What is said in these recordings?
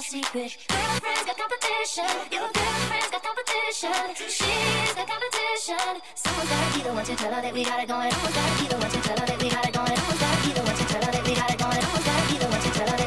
our secret. Girlfriends got competition. Your girlfriend's got competition. She's got competition. Someone's gotta be the one to tell her that we got it going. Someone's gotta be the one to tell her that we got it going. Someone's gotta be the one to tell her that we got it going. Someone's gotta be the one to tell her.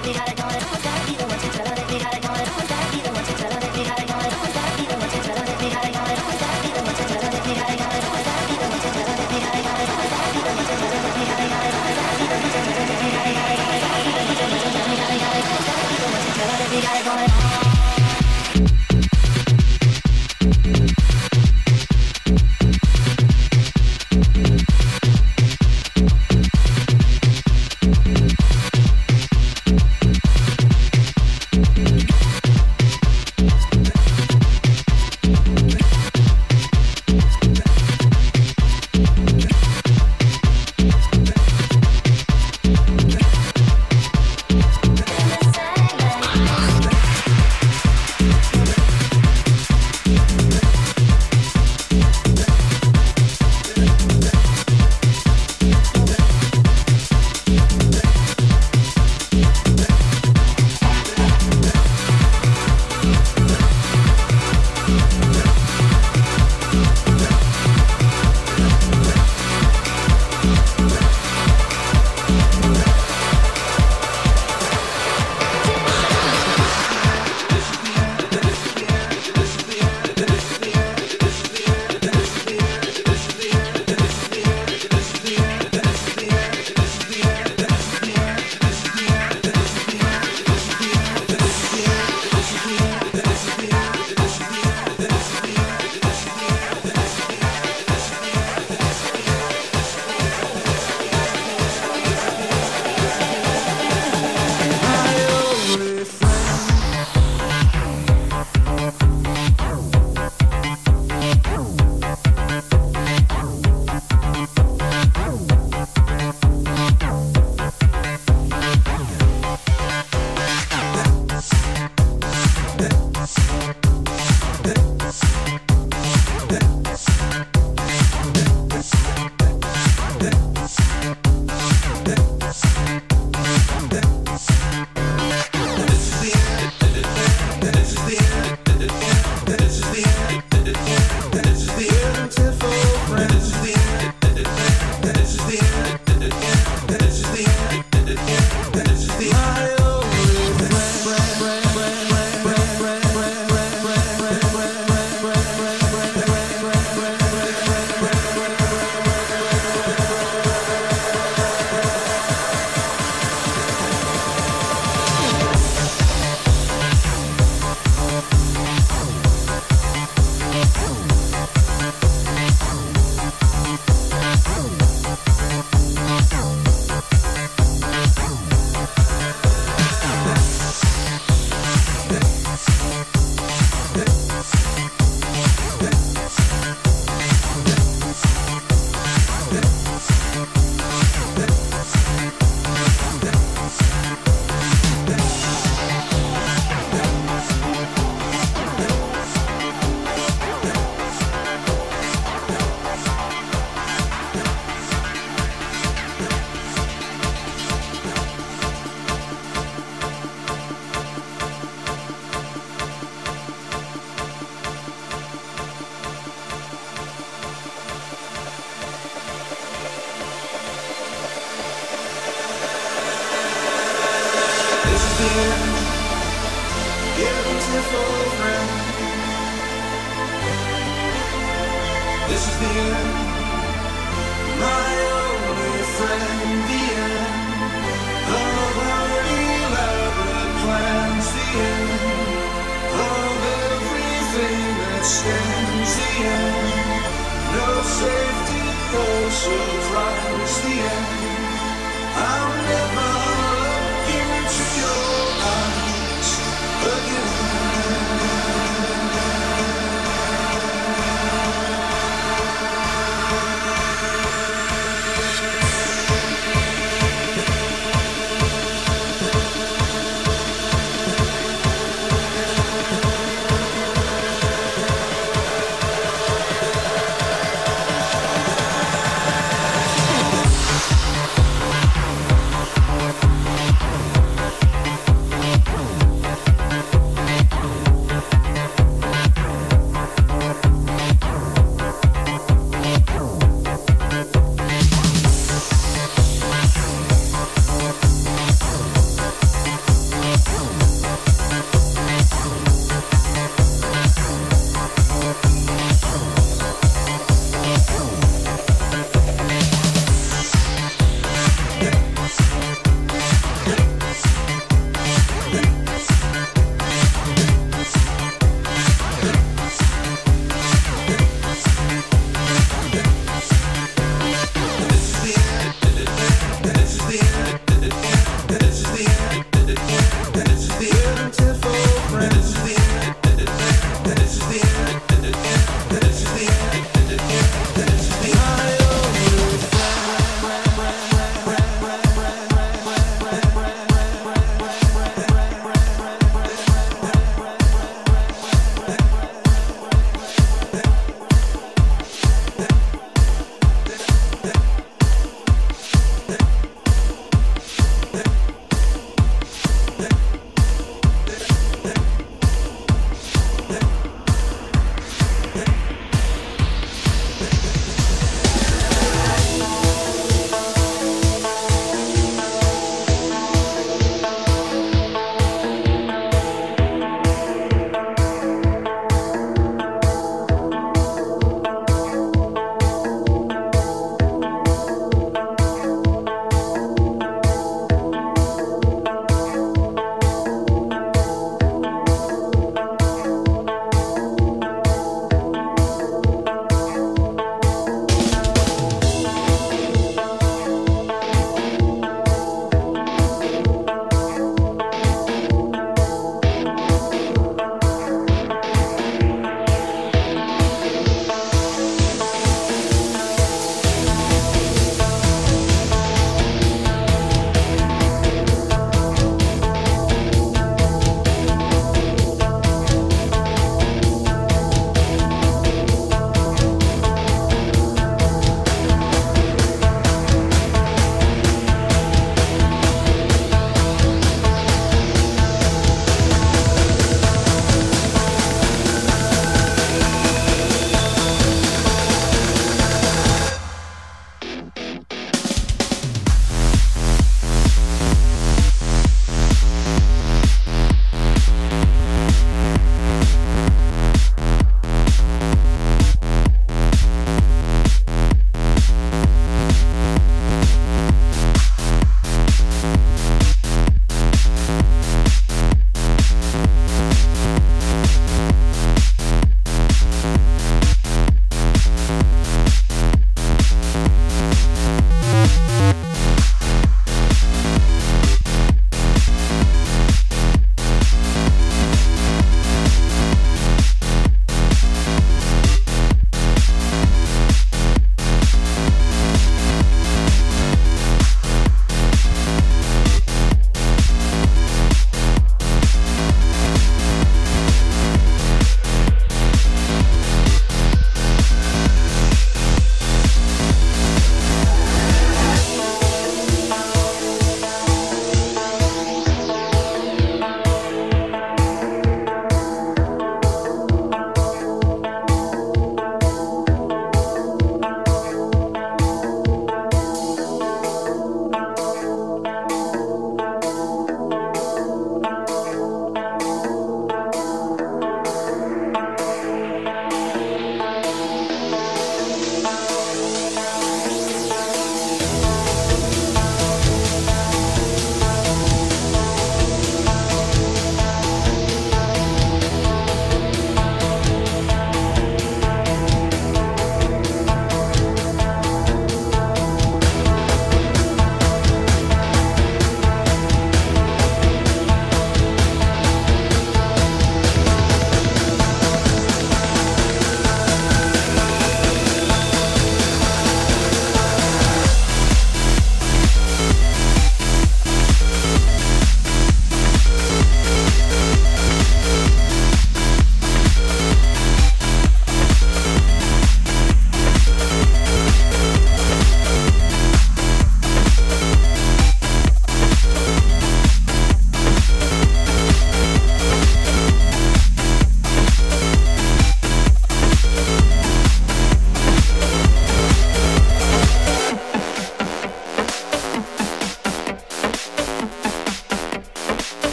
It's the end.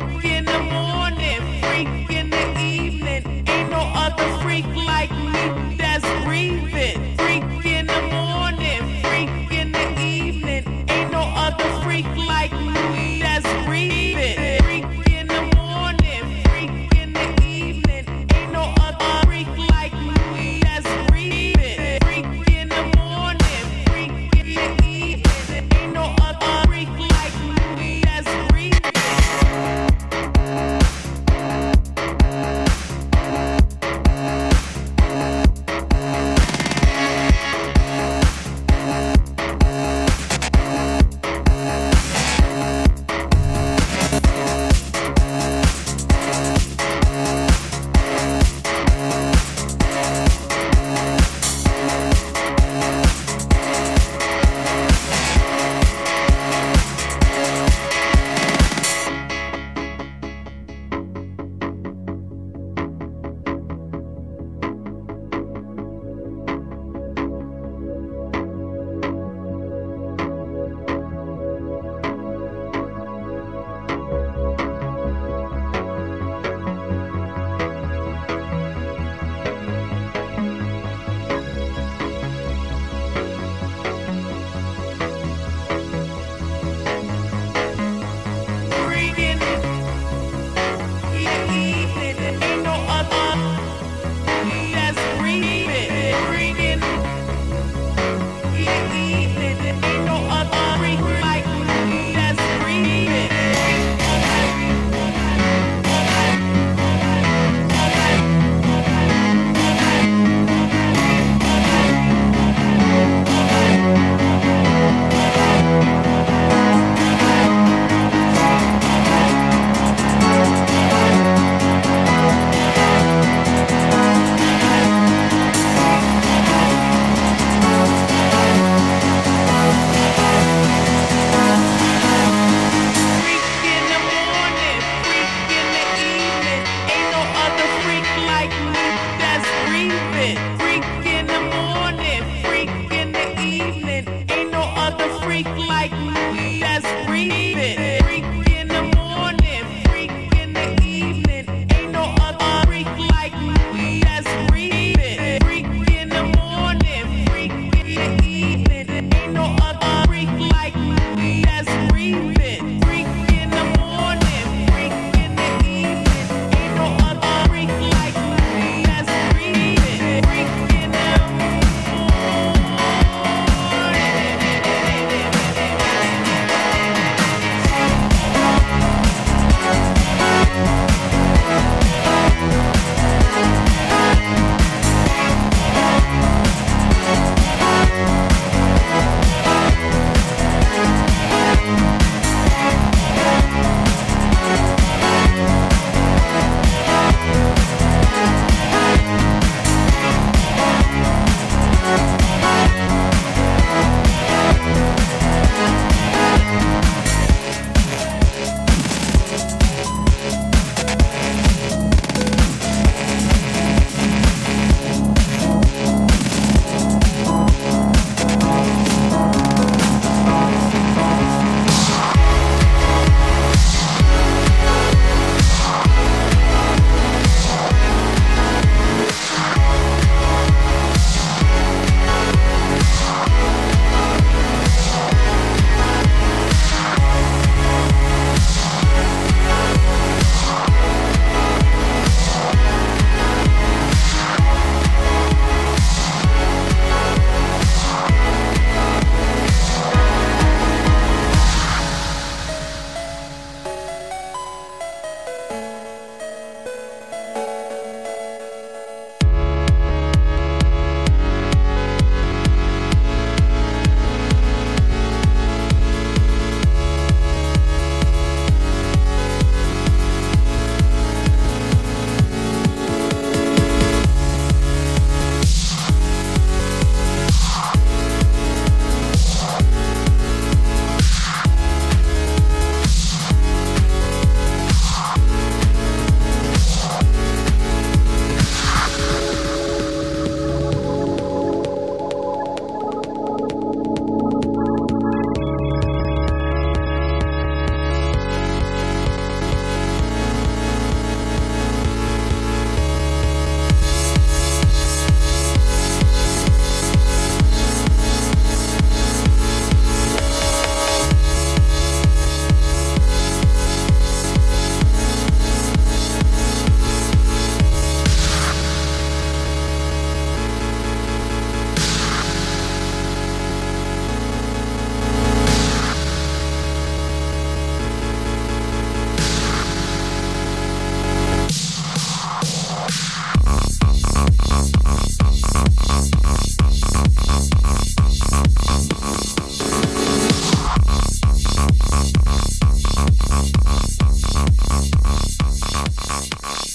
like you. Bounce.